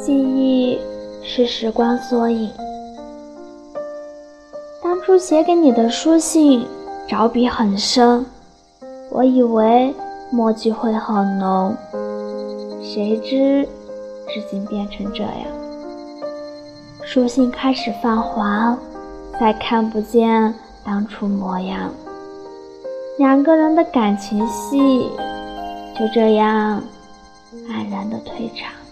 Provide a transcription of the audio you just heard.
记忆是时光缩影。当初写给你的书信着笔很深我以为墨迹会很浓谁知至今变成这样。书信开始泛黄再看不见当初模样。两个人的感情戏就这样黯然的退场。